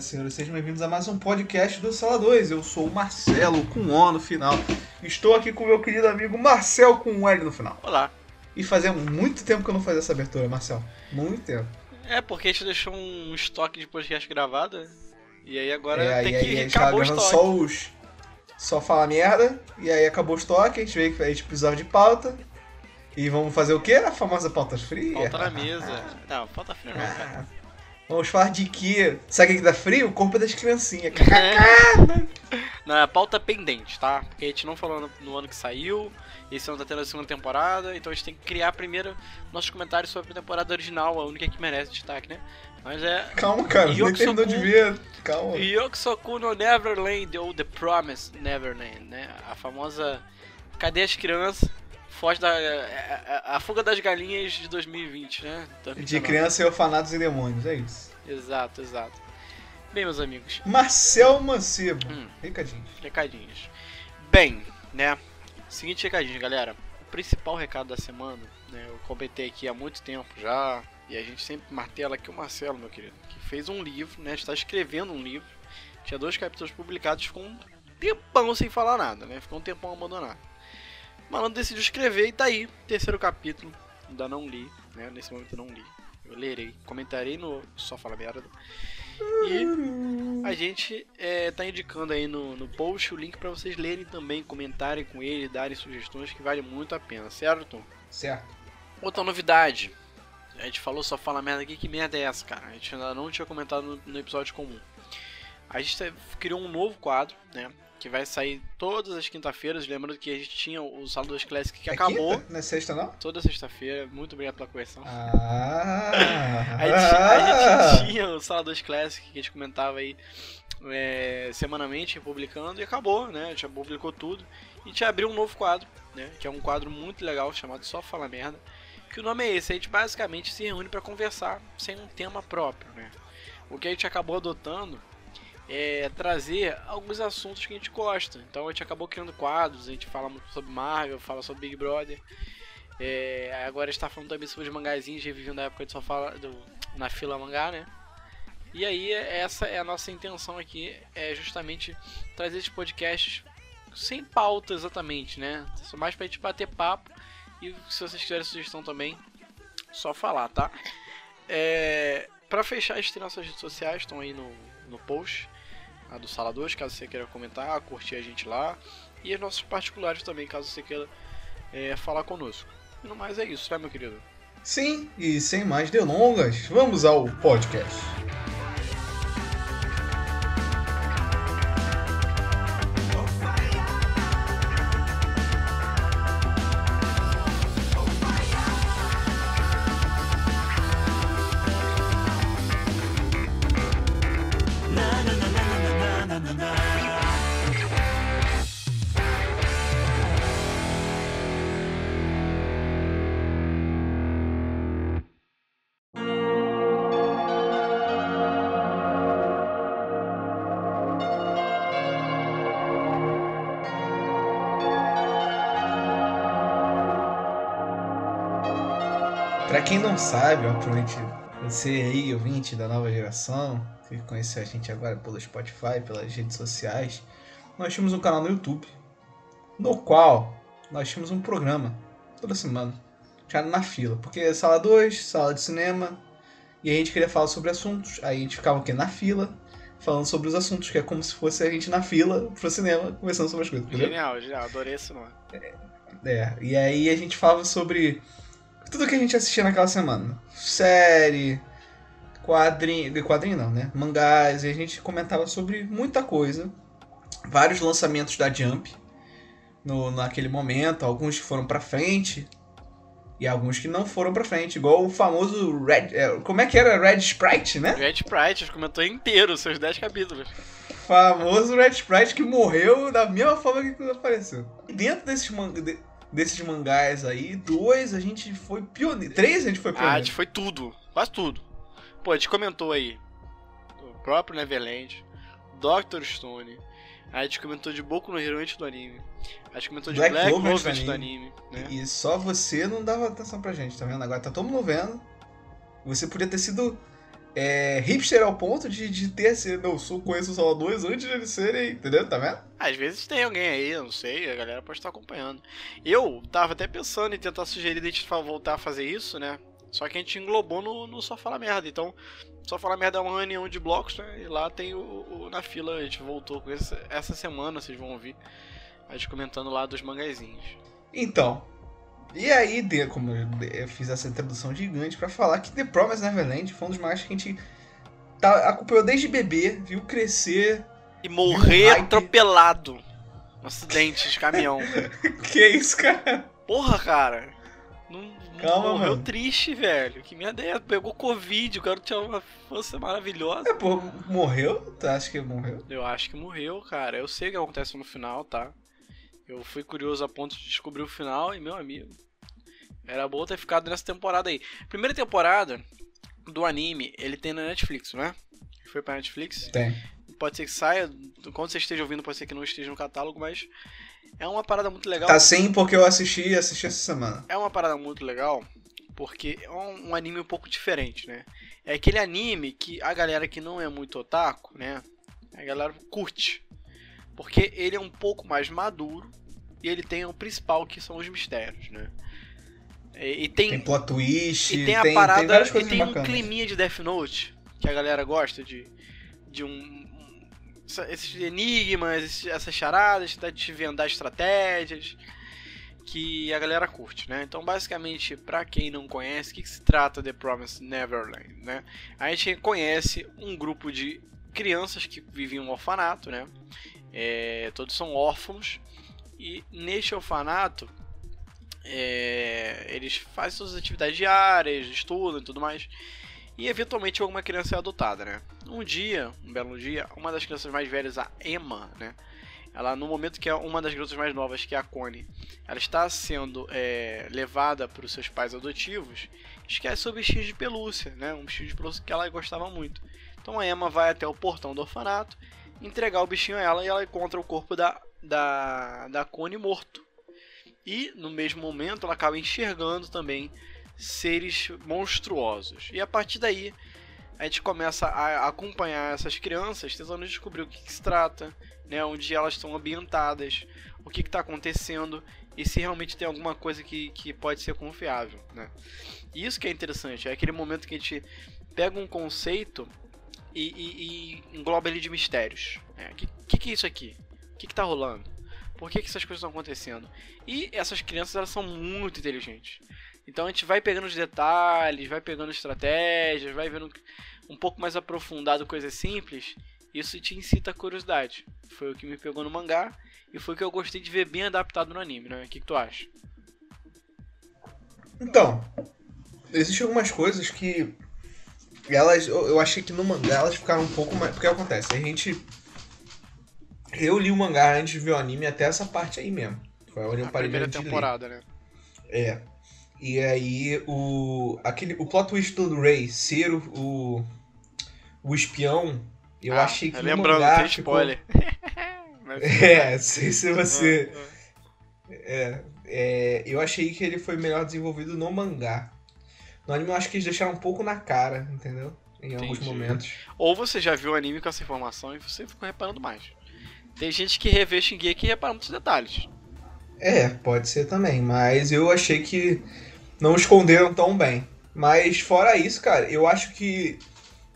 senhoras e senhores, sejam bem-vindos a mais um podcast do Sala 2. Eu sou o Marcelo, com O no final. Estou aqui com o meu querido amigo Marcel, com um L no final. Olá. E fazia muito tempo que eu não fazia essa abertura, Marcel. Muito tempo. É, porque a gente deixou um estoque de podcast gravado. né? E aí agora É, tem e que aí a gente tava acabar o estoque. só os. Só falar merda, e aí acabou o estoque, a gente veio que a gente precisava de pauta. E vamos fazer o quê? A famosa pauta fria. Falta na mesa. Não, falta frio não, cara. Vamos falar de que. Sabe o que dá frio? O corpo das criancinhas. Não, é pauta pendente, tá? Porque a gente não falou no, no ano que saiu. Esse ano tá tendo a segunda temporada. Então a gente tem que criar primeiro nossos comentários sobre a temporada original, a única que merece destaque, né? Mas é Calma, cara, você nem terminou de ver. Calma. Yokosoku no Neverland ou The Promised Neverland, né? A famosa Cadê as crianças? Foge da. A, a- a fuga das galinhas de 2020, né? De 2019. criança e orfanatos e demônios, é isso. Exato, exato. Bem, meus amigos, Marcel Mancebo. Hum. Recadinho. recadinhos. Bem, né? Seguinte recadinho, galera. O principal recado da semana, né? Eu comentei aqui há muito tempo já. E a gente sempre martela aqui o Marcelo, meu querido, que fez um livro, né? Está escrevendo um livro. Tinha dois capítulos publicados, ficou um tempão sem falar nada, né? Ficou um tempão abandonado. Malandro decidiu escrever e tá aí, terceiro capítulo. Ainda não li, né? Nesse momento eu não li. Eu lerei, comentarei no Só Fala Merda. E a gente é, tá indicando aí no, no post o link para vocês lerem também, comentarem com ele, darem sugestões que vale muito a pena, certo? Certo. Outra novidade. A gente falou só fala merda aqui, que merda é essa, cara? A gente ainda não tinha comentado no, no episódio comum. A gente criou um novo quadro, né? Que vai sair todas as quinta-feiras. Lembrando que a gente tinha o Sala 2 Classic que É acabou quinta? Não é sexta, não? toda sexta-feira. Muito obrigado pela correção. Ah! A gente, a gente tinha o Sala 2 Classic que a gente comentava aí é, semanalmente, publicando, e acabou, né? A gente publicou tudo. E a gente abriu um novo quadro, né? Que é um quadro muito legal chamado Só Fala Merda. Que o nome é esse, a gente basicamente se reúne para conversar sem um tema próprio, né? O que a gente acabou adotando é trazer alguns assuntos que a gente gosta. Então a gente acabou criando quadros, a gente fala muito sobre Marvel, fala sobre Big Brother. É, agora está falando também sobre os mangazinhos, revivendo a época gente só fala do, na fila mangá, né? E aí, essa é a nossa intenção aqui, é justamente trazer esses podcasts sem pauta exatamente, né? Só mais pra gente bater papo. E se vocês tiverem sugestão também, só falar, tá? É, pra fechar, a gente tem nossas redes sociais, estão aí no, no post, a do Sala 2, caso você queira comentar, curtir a gente lá. E as nossas particulares também, caso você queira é, falar conosco. E no mais é isso, né, meu querido? Sim, e sem mais delongas, vamos ao podcast. Pra quem não sabe, ó, provavelmente você aí, ouvinte da nova geração, que conheceu a gente agora pelo Spotify, pelas redes sociais, nós tínhamos um canal no YouTube, no qual nós tínhamos um programa toda semana, já na fila, porque é sala 2, sala de cinema, e a gente queria falar sobre assuntos, aí a gente ficava o quê? Na fila, falando sobre os assuntos, que é como se fosse a gente na fila pro cinema, conversando sobre as coisas, entendeu? Genial, genial, adorei esse nome. É, e aí a gente falava sobre tudo que a gente assistia naquela semana. Série, quadrinho, quadrinho não, né? Mangás, e a gente comentava sobre muita coisa. Vários lançamentos da Jump no, naquele momento, alguns que foram pra frente e alguns que não foram pra frente, igual o famoso Red, é, como é que era? Red Sprite, né? Red Sprite, comentou inteiro, seus 10 capítulos. famoso Red Sprite que morreu da mesma forma que apareceu. E dentro desses, desses mangás aí, dois a gente foi pioneiro. Três a gente foi Ah, a pioneiro. gente foi tudo, quase tudo. Pô, a gente comentou aí o próprio Neverland, Doctor Stone, a gente comentou de Boku no Hero antes do anime, a gente comentou de Black Black, Clover antes do anime, né? E só você não dava atenção pra gente, tá vendo? Agora tá todo mundo vendo. Você podia ter sido é, hipster ao ponto de, de ter assim, não, sou conheço só dois antes de eles serem, entendeu? Tá vendo? Às vezes tem alguém aí, eu não sei, a galera pode estar acompanhando. Eu tava até pensando em tentar sugerir a gente voltar a fazer isso, né? Só que a gente englobou no, no Só Fala Merda. Então, Só Fala Merda é uma reunião de blocos, né? E lá tem o, o na fila, a gente voltou com esse, essa semana, vocês vão ouvir. A gente comentando lá dos mangazinhos. Então, e aí, como eu fiz essa introdução gigante para falar que The Promised Neverland foi um dos mangás que a gente tá, acompanhou desde bebê, viu crescer. E morrer atropelado. Um acidente de caminhão. que isso, cara? Porra, cara. Não, Calma, morreu mano. triste, velho. Que minha ideia. Pegou Covid, o cara tinha uma força maravilhosa. É, pô, morreu? Tu acha que morreu? Eu acho que morreu, cara. Eu sei o que acontece no final, tá? Eu fui curioso a ponto de descobrir o final e, meu amigo, era bom ter ficado nessa temporada aí. Primeira temporada do anime, ele tem na Netflix, não é? Foi pra Netflix? Tem. Pode ser que saia, quando você esteja ouvindo, pode ser que não esteja no catálogo, mas é uma parada muito legal. Tá sim, porque eu assisti assisti essa semana. É uma parada muito legal, porque é um, um anime um pouco diferente, né? É aquele anime que a galera que não é muito otaku, né? A galera curte. Porque ele é um pouco mais maduro e ele tem o principal que são os mistérios, né? E, e tem, tem plot twist, e tem a tem, parada, tem e tem um climinha de Death Note que a galera gosta de de um esses enigmas, essas charadas, de desvendar estratégias que a galera curte, né? Então, basicamente, para quem não conhece, o que, que, se trata The Promised Neverland, né? A gente conhece um grupo de crianças que vivem em um orfanato, né? É, todos são órfãos e neste orfanato é, eles fazem suas atividades diárias, estudam e tudo mais. E eventualmente alguma criança é adotada, né? Um dia, um belo dia, uma das crianças mais velhas, a Emma, né? Ela, no momento que é uma das crianças mais novas, que é a Connie, ela está sendo é, levada para os seus pais adotivos, esquece o bichinho de pelúcia, né? Um bichinho de pelúcia que ela gostava muito. Então a Emma vai até o portão do orfanato, entregar o bichinho a ela e ela encontra o corpo da, da, da Connie morto. E no mesmo momento ela acaba enxergando também seres monstruosos. E a partir daí a gente começa a acompanhar essas crianças, tentando descobrir o que, que se trata, né, onde elas estão ambientadas, o que está acontecendo e se realmente tem alguma coisa que, que pode ser confiável. Né? E isso que é interessante, é aquele momento que a gente pega um conceito e, e, e engloba ele de mistérios. O é, que, que, que, é isso aqui? O que, está rolando? Por que, que essas coisas estão acontecendo? E essas crianças elas são muito inteligentes. Então a gente vai pegando os detalhes, vai pegando estratégias, vai vendo um pouco mais aprofundado coisas simples. Isso te incita a curiosidade. Foi o que me pegou no mangá e foi o que eu gostei de ver bem adaptado no anime, né? O que, que tu acha? Então, existem algumas coisas que elas eu achei que no mangá elas ficaram um pouco mais. Porque acontece, a gente. Eu li o mangá antes de ver o anime até essa parte aí mesmo. Foi onde eu parei primeira temporada, né? É. E aí o aquele o plot twist do Ray ser o, o, o espião, eu ah, achei que lembrando, mangá tem ficou... spoiler. é, sei se você ah, ah. é, é, eu achei que ele foi melhor desenvolvido no mangá. No anime eu acho que eles deixaram um pouco na cara, entendeu? Em Entendi. alguns momentos. Ou você já viu o anime com essa informação e você ficou reparando mais. Tem gente que revê Shingeki e repara muitos detalhes. É, pode ser também, mas eu achei que não esconderam tão bem. Mas fora isso, cara, eu acho que.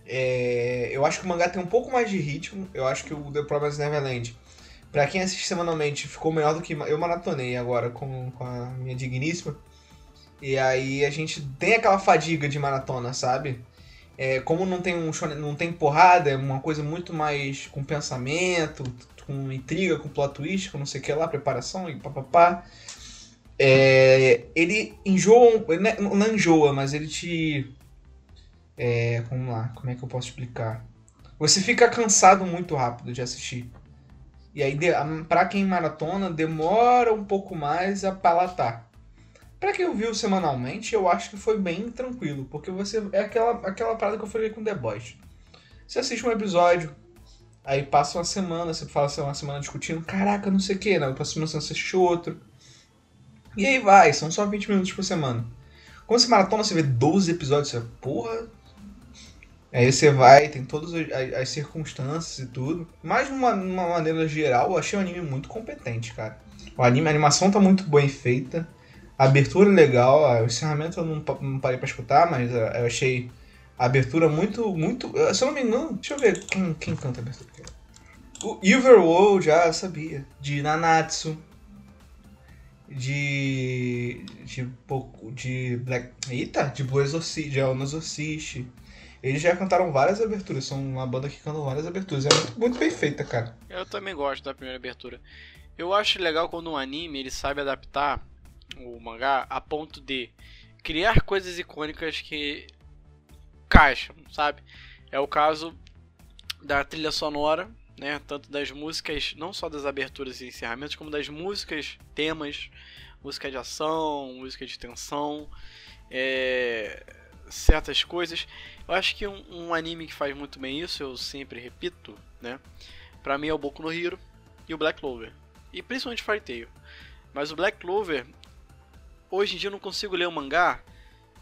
É, eu acho que o mangá tem um pouco mais de ritmo. Eu acho que o The Promised Neverland, pra quem assiste semanalmente, ficou melhor do que. Eu maratonei agora com, com a minha digníssima. E aí a gente tem aquela fadiga de maratona, sabe? É, como não tem um não tem porrada, é uma coisa muito mais com pensamento, com intriga, com plot twist, com não sei o que lá, preparação e papapá. É, ele enjoa, é, não enjoa, mas ele te. É, vamos lá, como é que eu posso explicar? Você fica cansado muito rápido de assistir. E aí, para quem maratona, demora um pouco mais a palatar. Para quem viu semanalmente, eu acho que foi bem tranquilo, porque você é aquela, aquela parada que eu falei com The Boys. Você assiste um episódio, aí passa uma semana, você fala assim, uma semana discutindo, caraca, não sei o que, na próxima semana você assiste outro. E aí vai, são só 20 minutos por semana. Quando você maratona, você vê 12 episódios, você porra. Aí você vai, tem todas as, as circunstâncias e tudo. Mas de uma, uma, maneira geral, eu achei o anime muito competente, cara. O anime, a animação tá muito bem feita. A abertura legal, o encerramento eu não, parei pra escutar, mas eu achei a abertura muito, muito. Se eu não me engano, deixa eu ver quem, quem canta a abertura. O Everworld, já sabia. De Nanatsu. De. De. De Black. Eita! De Blue Exorcist, de Elna Exorcist. Eles já cantaram várias aberturas, são uma banda que canta várias aberturas. É muito, muito bem feita, cara. Eu também gosto da primeira abertura. Eu acho legal quando um anime ele sabe adaptar o mangá a ponto de criar coisas icônicas que caixam, sabe? É o caso da trilha sonora né? Tanto das músicas, não só das aberturas e encerramentos, como das músicas, temas, música de ação, música de tensão, é, certas coisas. Eu acho que um, um, anime que faz muito bem isso, eu sempre repito, né? Pra mim é o Boku no Hero e o Black Clover. E principalmente Fairy Tail. Mas o Black Clover, hoje em dia eu não consigo ler o mangá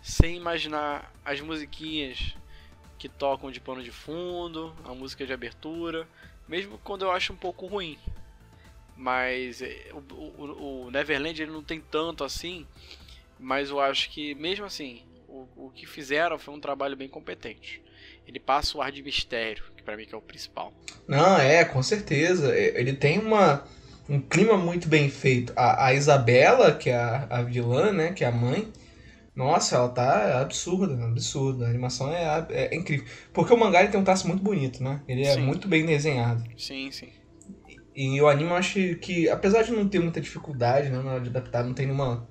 sem imaginar as musiquinhas que tocam de pano de fundo, a música de abertura, mesmo quando eu acho um pouco ruim. Mas é, o, o, o Neverland ele não tem tanto assim, mas eu acho que mesmo assim, o, o que fizeram foi um trabalho bem competente. Ele passa o ar de mistério, que para mim que é o principal. Não, é, com certeza. É, ele tem uma, um clima muito bem feito. A, a Isabela, que é a, a vilã, né, que é a mãe, nossa, ela tá absurda, absurda. A animação é, é, é, incrível. Porque o mangá ele tem um traço muito bonito, né? Ele é sim. muito bem desenhado. Sim, sim. E, e o anime eu acho que, apesar de não ter muita dificuldade né, na hora de adaptar, não tem uma,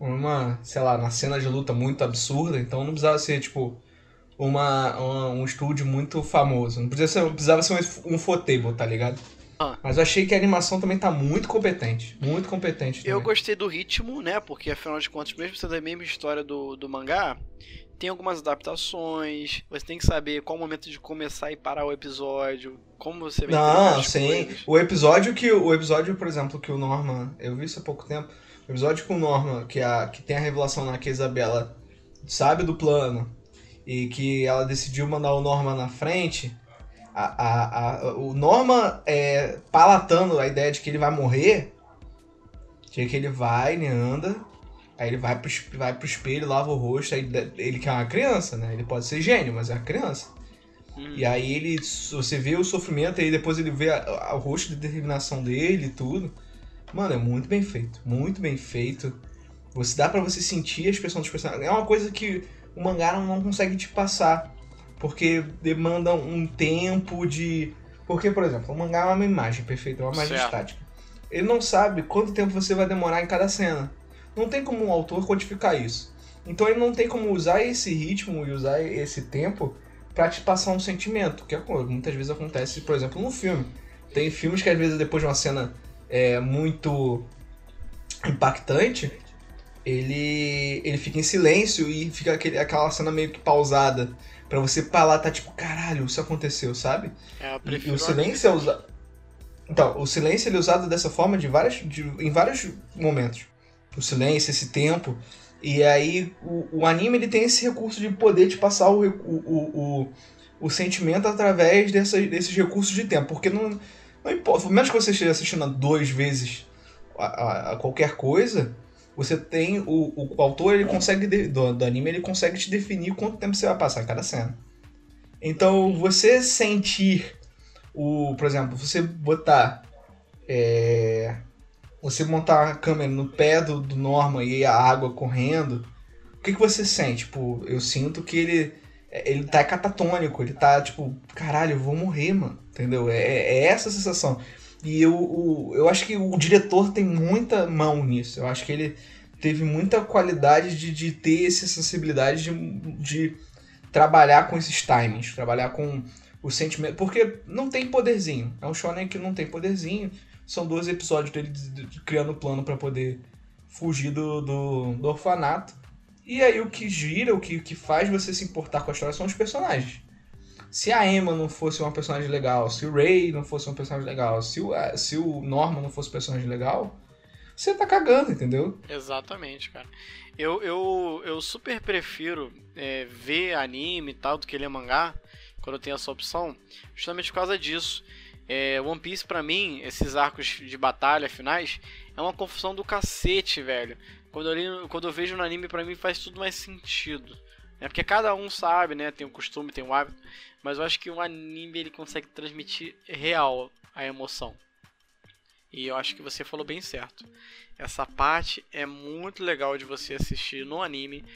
uma, sei lá, uma cena de luta muito absurda, então não precisava ser, tipo, uma, uma um estúdio muito famoso. Não precisava ser, precisava ser um, um Fotable, tá ligado? Ah. Mas eu achei que a animação também tá muito competente. Muito competente. Também. Eu gostei do ritmo, né? Porque afinal de contas, mesmo sendo a mesma história do, do mangá, tem algumas adaptações. Você tem que saber qual o momento de começar e parar o episódio. Como você vai Não, sim. Coisas. O episódio que. O episódio, por exemplo, que o Norman. Eu vi isso há pouco tempo. O episódio com o Norman, que, a, que tem a revelação lá que a Isabela sabe do plano. E que ela decidiu mandar o Norman na frente a, a, a, o Norman é, palatando a ideia de que ele vai morrer, de que ele vai, ele anda, aí ele vai pro, vai pro espelho, lava o rosto, aí ele que é uma criança, né? Ele pode ser gênio, mas é uma criança. Hum. E aí ele, você vê o sofrimento, e depois ele vê o rosto de determinação dele e tudo. Mano, é muito bem feito, muito bem feito. Você dá para você sentir a expressão dos personagens. É uma coisa que o mangá não consegue te passar porque demanda um tempo de. Porque, por exemplo, o mangá é uma imagem perfeita, é uma imagem certo. estática. Ele não sabe quanto tempo você vai demorar em cada cena. Não tem como um autor quantificar isso. Então ele não tem como usar esse ritmo e usar esse tempo para te passar um sentimento, que é, muitas vezes acontece, por exemplo, no filme. Tem filmes que às vezes depois de uma cena é, muito impactante, ele, ele fica em silêncio e fica aquele, aquela cena meio que pausada. Pra você parar, tá tipo, caralho, isso aconteceu, sabe? É, eu prefiro e o silêncio é usado. Então, o silêncio ele é usado dessa forma de várias, de, em vários momentos. O silêncio, esse tempo. E aí, o, o anime ele tem esse recurso de poder te passar o, o, o, o sentimento através dessas, desses recursos de tempo. Porque não, não importa, menos que você esteja assistindo duas vezes a, a, a qualquer coisa, você tem o, o, autor ele consegue do, do, anime ele consegue te definir quanto tempo você vai passar em cada cena. Então você sentir o por exemplo você botar é, você montar a câmera no pé do, do Norman e a água correndo o que, que você sente? Tipo eu sinto que ele ele tá catatônico ele tá tipo caralho eu vou morrer mano entendeu? É, é essa a sensação e eu, o, eu acho que o diretor tem muita mão nisso. Eu acho que ele teve muita qualidade de, de ter essa sensibilidade de, de trabalhar com esses timings, trabalhar com o sentimento. Porque não tem poderzinho. É um shonen que não tem poderzinho. São dois episódios dele de, de, criando plano para poder fugir do, do, do, orfanato. E aí o que gira, o que, que faz você se importar com a história são os personagens se a Emma não fosse uma personagem legal, se o Ray não fosse um personagem legal, se o, se o Norman não fosse um personagem legal, você tá cagando, entendeu? Exatamente, cara. Eu, eu, eu super prefiro é, ver anime e tal do que ler mangá quando eu tenho essa opção, justamente por causa disso. É, One Piece, pra mim, esses arcos de batalha finais, é uma confusão do cacete, velho. Quando eu, li, quando eu vejo no anime, pra mim faz tudo mais sentido. É porque cada um sabe, né? Tem o um costume, tem o um hábito. Mas eu acho que o anime ele consegue transmitir real a emoção. E eu acho que você falou bem certo. Essa parte é muito legal de você assistir no anime,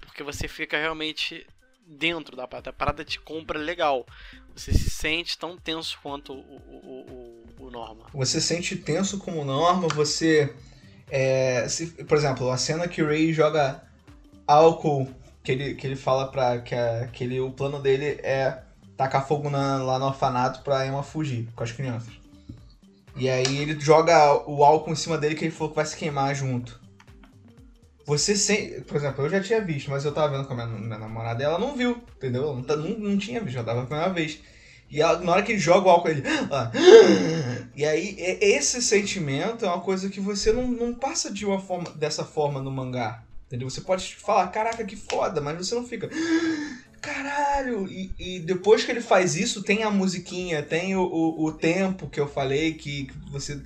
porque você fica realmente dentro da parada. A parada te compra legal. Você se sente tão tenso quanto o, o, o, o Norma. Você sente tenso como Norma, você. É, se, por exemplo, a cena que o Ray joga álcool, que ele, que ele fala pra. que, que ele, o plano dele é tacar fogo na, lá no orfanato pra Emma fugir com as crianças. E aí ele joga o álcool em cima dele que ele falou que vai se queimar junto. Você sem. Por exemplo, eu já tinha visto, mas eu tava vendo com a minha, minha namorada e ela não viu, entendeu? Não, não, não tinha visto, já tava a primeira vez. E ela, na hora que ele joga o álcool, ele. Ah, e aí, esse sentimento é uma coisa que você não, não passa de uma forma, dessa forma no mangá. Entendeu? Você pode falar, caraca, que foda, mas você não fica caralho! E, e, depois que ele faz isso, tem a musiquinha, tem o, o, o tempo que eu falei, que, que você.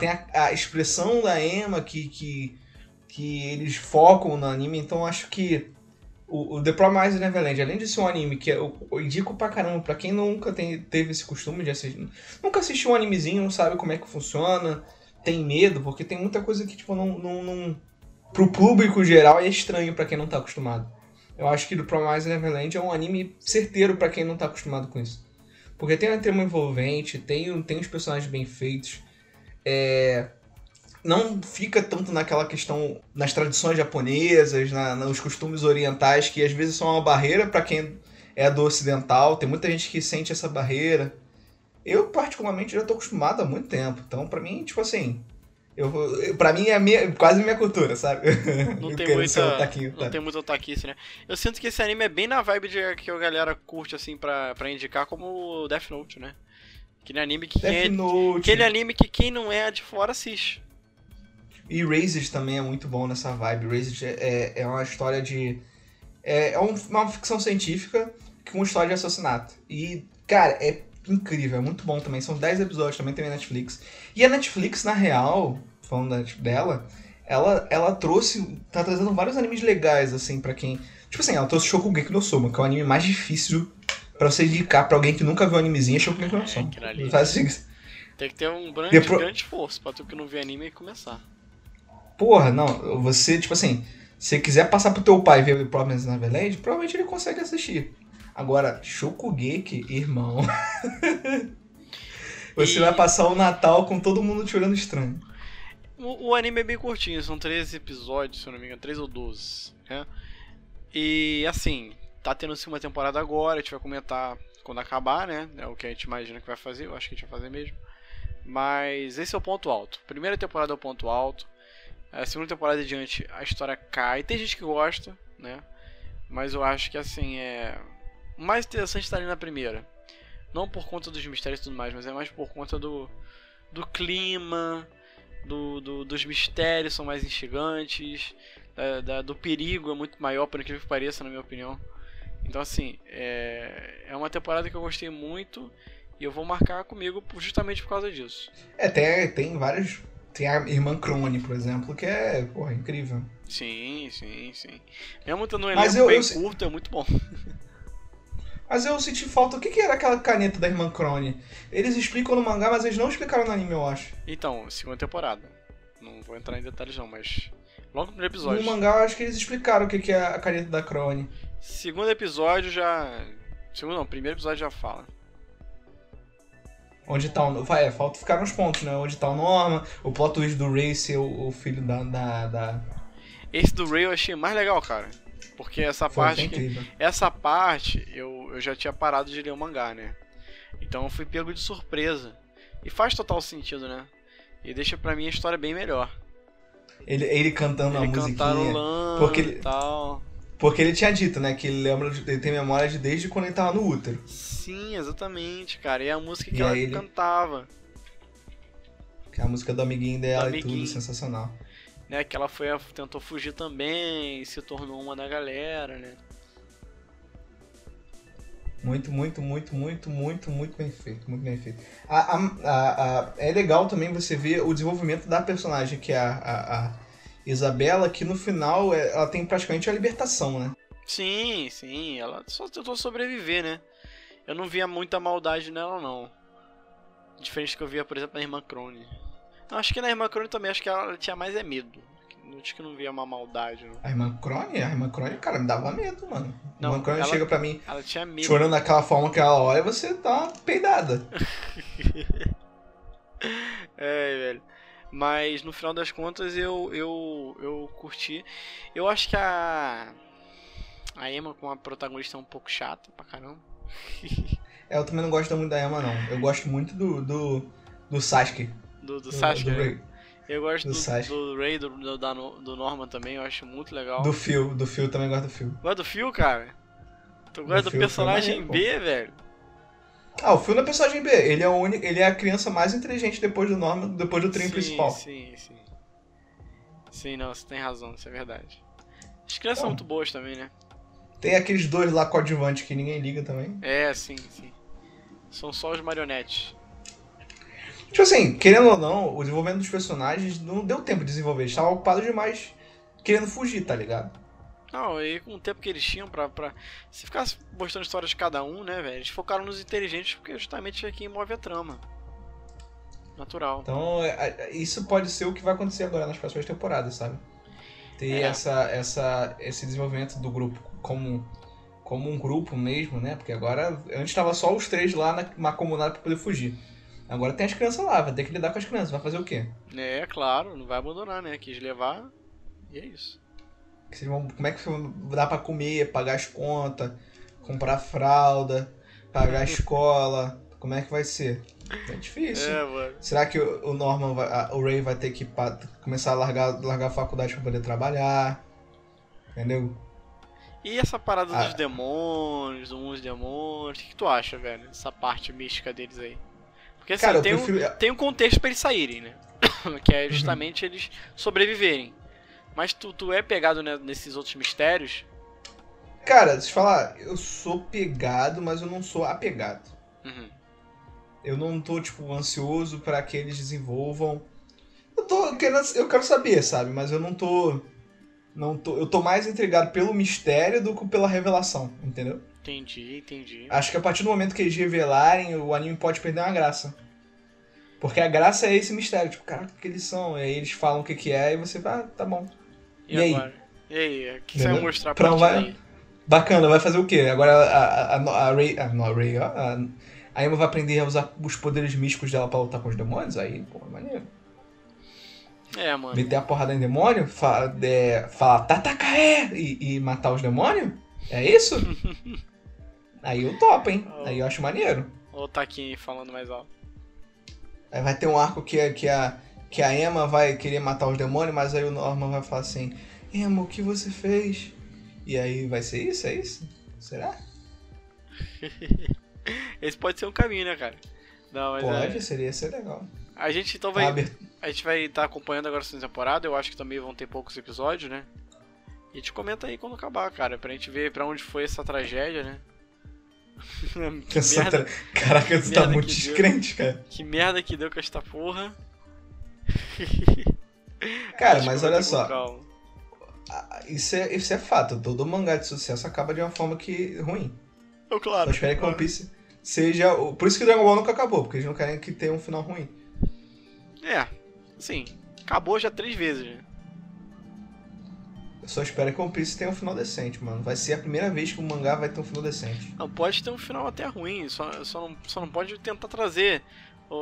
Tem a, a, expressão da Emma que, que, que eles focam no anime, então acho que o, o The Promised Neverland, além de ser um anime que eu, eu indico pra caramba, pra quem nunca tem, teve esse costume de assistir. Nunca assistiu um animezinho, não sabe como é que funciona, tem medo, porque tem muita coisa que, tipo, não. não, não pro público geral é estranho para quem não tá acostumado. Eu acho que do Promise Neverland é um anime certeiro para quem não tá acostumado com isso. Porque tem uma trama envolvente, tem, tem os personagens bem feitos. É, não fica tanto naquela questão, nas tradições japonesas, na, nos costumes orientais, que às vezes são uma barreira para quem é do ocidental. Tem muita gente que sente essa barreira. Eu, particularmente, já tô acostumado há muito tempo. Então, para mim, tipo assim, eu, pra mim é minha, quase minha cultura, sabe? Não tem muita. Otaquinho, não tem muito otaquice, né? Eu sinto que esse anime é bem na vibe de que a galera curte, assim, pra, pra indicar como Death Note, né? Aquele anime que Death quem, Note. Aquele anime que quem não é de fora assiste. E Razed também é muito bom nessa vibe. Razed é, é uma história de. É, é uma ficção científica com uma história de assassinato. E, cara, é incrível, é muito bom também. São 10 episódios, também tem na Netflix. E a Netflix, na real, falando dela, ela, ela trouxe. tá trazendo vários animes legais, assim, para quem. Tipo assim, ela trouxe Shokugeki no Soma, que é o anime mais difícil para você indicar pra alguém que nunca viu um animezinho, é Shokugeki no Soma. É, assim, tem que ter um grande, Depro... grande esforço pra tu que não vê anime e começar. Porra, não, você, tipo assim, se quiser passar pro teu pai ver Problems na Neverland, provavelmente ele consegue assistir. Agora, Shokugeki, irmão. você e... vai passar o Natal com todo mundo te olhando estranho. O, o, anime é bem curtinho, são 13 episódios, se eu não me engano, 13 ou 12, né? E assim, tá tendo sim uma temporada agora, a gente vai comentar quando acabar, né? É o que a gente imagina que vai fazer, eu acho que a gente vai fazer mesmo. Mas esse é o ponto alto. Primeira temporada é o ponto alto. A segunda temporada adiante a história cai. Tem gente que gosta, né? Mas eu acho que assim é mais interessante está ali na primeira. Não por conta dos mistérios e tudo mais, mas é mais por conta do, do clima, do, do dos mistérios são mais instigantes, da, da, do perigo é muito maior, por incrível que pareça, na minha opinião. Então, assim, é, é uma temporada que eu gostei muito e eu vou marcar comigo justamente por causa disso. É, tem, tem vários. Tem a irmã Crone, por exemplo, que é porra, incrível. Sim, sim, sim. Mesmo tendo um elenco eu, bem eu... curto, é muito bom. Mas eu senti falta. O que, que era aquela caneta da irmã Crone? Eles explicam no mangá, mas eles não explicaram no anime, eu acho. Então, segunda temporada. Não vou entrar em detalhes não, mas. Logo no primeiro episódio. No mangá eu acho que eles explicaram o que, que é a caneta da Crone. Segundo episódio já. Segundo não, primeiro episódio já fala. Onde tá o. Vai, é, falta ficar nos pontos, né? Onde tá o Norma, o plot twist do Ray ser o, o filho da, da, da. Esse do Ray eu achei mais legal, cara. Porque essa Foi parte. Que, essa parte eu, eu já tinha parado de ler o mangá, né? Então eu fui pego de surpresa. E faz total sentido, né? E deixa pra mim a história bem melhor. Ele, ele cantando ele a musiquinha. Porque ele, tal. Porque ele tinha dito, né? Que ele lembra, ele tem memória de desde quando ele tava no útero. Sim, exatamente, cara. E a música que e ela ele... cantava. Que é a música do amiguinho dela Do e tudo, amiguinho. sensacional. Né, que ela foi, tentou fugir também, se tornou uma da galera, né? Muito, muito, muito, muito, muito, muito bem feito. Muito bem feito. A, a, a, a- é legal também você ver o desenvolvimento da personagem, que é a, a, a Isabela, que no final é- ela tem praticamente a libertação, né? Sim, sim, ela só tentou sobreviver, né? Eu não via muita maldade nela, não. Diferente do que eu via, por exemplo, na Irmã Crone. Não, acho que na Irmã Crone também, acho que ela tinha mais é medo. Acho que não via uma maldade, não. A irmã Crone, a irmã Crone, cara, me dava medo, mano. A Não, irmã Crone ela- chega pra mim Ela tinha medo. chorando daquela forma que ela olha, você dá uma peidada. É, velho. Mas no final das contas eu, eu, eu curti. Eu acho que a. A Emma com a protagonista é um pouco chata pra caramba. É, eu também não gosto muito da Emma, não. Eu gosto muito do, do, do Sasuke. Do, do Do, Sasuke. do, né? Eu gosto do do, do Ray, do, do, do Norman também, eu acho muito legal. do Phil. Do Phil, também gosto do Phil. Gosta do Phil, cara? Tu gosta do, Phil, personagem Phil é B, velho? Ah, o Phil não é personagem B. Ele é, o único, ele é a criança mais inteligente depois do Norman, depois do trio sim, principal. Sim, sim. Sim, não, você tem razão, isso é verdade. As crianças são muito boas também, né? Tem aqueles dois lá coadjuvantes que ninguém liga também. É, sim, sim. São só os marionetes. Tipo assim, querendo ou não, o desenvolvimento dos personagens não deu tempo de desenvolver. Eles estavam ocupados demais querendo fugir, tá ligado? Não, e com o tempo que eles tinham pra. pra... Se ficasse mostrando histórias de cada um, né, velho? Eles focaram nos inteligentes porque justamente é quem move a trama. Natural. Então, é- é- isso pode ser o que vai acontecer agora nas próximas temporadas, sabe? Ter É. essa, essa, esse desenvolvimento do grupo como, como um grupo mesmo, né? Porque agora, antes tava só os três lá na, macomunados pra poder fugir. Agora tem as crianças lá, vai ter que lidar com as crianças, vai fazer o quê? É, claro, não vai abandonar, né? Quis levar. E é isso. Vão- como é que dá pra comer, pagar as contas, comprar fralda, pagar a escola? Como é que vai ser? É difícil. É. Será que o Norman, vai- a- o Ray vai ter que pa- começar a largar, largar a faculdade pra poder trabalhar? Entendeu? E essa parada Ah. dos demônios, uns demônios, o que, que tu acha, velho? Essa parte mística deles aí. Porque assim, Cara, tem, um, prefiro. tem um contexto pra eles saírem, né? que Uhum. é justamente eles sobreviverem. Mas tu, tu é pegado né, nesses outros mistérios. Cara, deixa eu falar, eu sou pegado, mas eu não sou apegado. Uhum. Eu não tô, tipo, ansioso pra que eles desenvolvam. Eu tô querendo. Eu quero saber, sabe? Mas eu não tô. Não tô. Eu tô mais intrigado pelo mistério do que pela revelação, entendeu? Entendi, entendi. Acho que a partir do momento que eles revelarem, o anime pode perder uma graça. Porque a graça é esse mistério, tipo, caraca, o que eles são? E aí eles falam o que que é e você vai, ah, tá bom. E, e aí? E aí? O que você vai mostrar Pra vai- daí? Bacana, vai fazer o quê? Agora a, a, a, a Ray. A, não, a Ray, ó. A, a Emma vai aprender a usar os poderes místicos dela pra lutar com os demônios? Aí, pô, é maneiro. É, mano. Meter a porrada em demônio, fala, é, falar Tatakae e, e matar os demônios? É isso? aí eu topo, hein? Aí eu acho maneiro. Ou tá aqui falando mais alto. Aí vai ter um arco que, a- que, a, que a Emma vai querer matar os demônios, mas aí o Norman vai falar assim: Emma, o que você fez? E aí vai ser isso? É isso? Será? Esse pode ser um caminho, né, cara? Não, mas Pode, é. seria ser legal. A gente então vai. aber- A gente vai estar acompanhando agora a segunda temporada. Eu acho que também vão ter poucos episódios, né? E gente comenta aí quando acabar, cara. Pra gente ver pra onde foi essa tragédia, né? merda, tra- Caraca, tu tá muito deu. descrente, cara. que merda que deu com esta porra. Cara, mas eu olha só, calma. a- isso é, isso é fato. Todo mangá de sucesso acaba de uma forma que ruim. Eu, claro. Só espero que One. Piece seja. o- Por isso que o Dragon Ball nunca acabou, porque eles não querem que tenha um final ruim. É, sim. Acabou já três vezes, né? Eu só espero que One Piece tenha um final decente, mano. Vai ser a primeira vez que o mangá vai ter um final decente. Não, pode ter um final até ruim, só, só, não, só não pode tentar trazer o,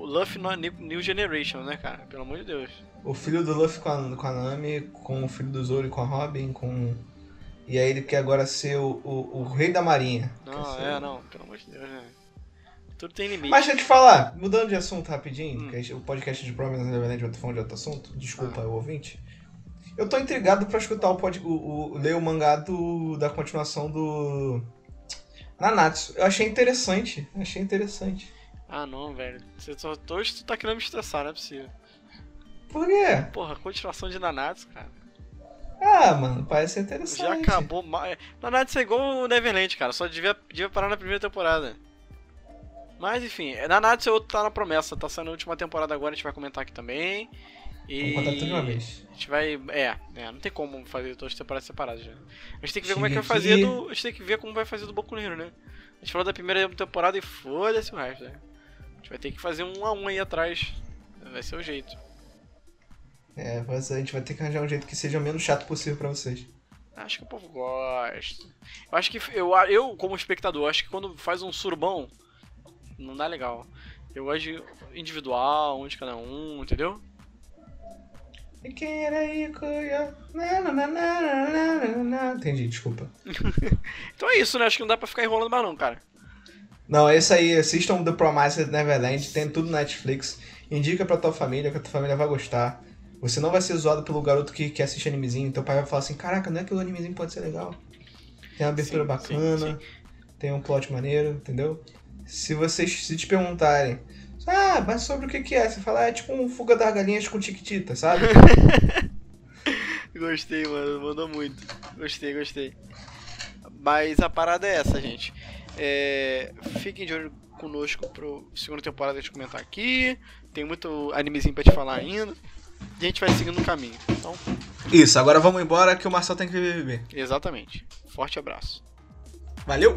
o Luffy no New, Generation, né, cara? Pelo amor de Deus. O filho do Luffy com a, com a Nami, com o filho do Zoro e com a Robin, com. E aí ele quer agora ser o, o, o rei da marinha. Não, é, o- não, pelo amor de Deus, né? Tudo tem limite. Mas deixa eu te falar, mudando de assunto rapidinho, Hum. que gente- o podcast de Neverland eu tô falando de outro assunto, desculpa Ah. o ouvinte. Eu tô intrigado pra escutar o, pod, o, o ler o mangá do, da continuação do Nanatsu. Eu achei interessante, achei interessante. Ah, não, velho. Você só, hoje tu tá querendo me estressar, não é possível. Por quê? Porra, continuação de Nanatsu, cara. Ah, mano, parece interessante. Já acabou. ma- Nanatsu é igual o Neverland, cara. Só devia, devia parar na primeira temporada. Mas enfim, Nanatsu é outro que tá na promessa. Tá saindo a última temporada agora, a gente vai comentar aqui também. E... Vamos contar tudo de uma vez. A gente vai. É, é, não tem como fazer todas as temporadas separadas já. A gente tem que ver como é que vai fazer do. A gente tem que ver como vai fazer do Boku Hero, né? A gente falou da primeira temporada e foda-se o resto, né? A gente vai ter que fazer um a um aí atrás. Vai ser o jeito. É, mas a gente vai ter que arranjar um jeito que seja o menos chato possível pra vocês. Acho que o povo gosta. Eu acho que eu, eu como espectador, acho que quando faz um surubão, não dá legal. Eu de individual, um de cada um, entendeu? Entendi, desculpa. Então é isso, né? Acho que não dá pra ficar enrolando mais não, cara. Não, é isso aí. Assistam The Promised Neverland. Tem tudo na Netflix. Indica pra tua família, que a tua família vai gostar. Você não vai ser zoado pelo garoto que, que assiste animezinho. Teu pai vai falar assim: Caraca, não é que o animezinho pode ser legal? Tem uma abertura Sim, bacana, sim, tem um plot maneiro, entendeu? Se vocês se te perguntarem, ah, mas sobre o que, que é? Você fala, é tipo um fuga das galinhas com tiquitita, sabe? Gostei, mano. Mandou muito. Gostei, gostei. Mas a parada é essa, gente. É, Fiquem de olho conosco pro segunda temporada a gente comentar aqui. Tem muito animezinho pra te falar ainda. E a gente vai seguindo o caminho. Então, Isso, agora vamos embora que o Marcel tem que beber. exatamente. Forte abraço. Valeu!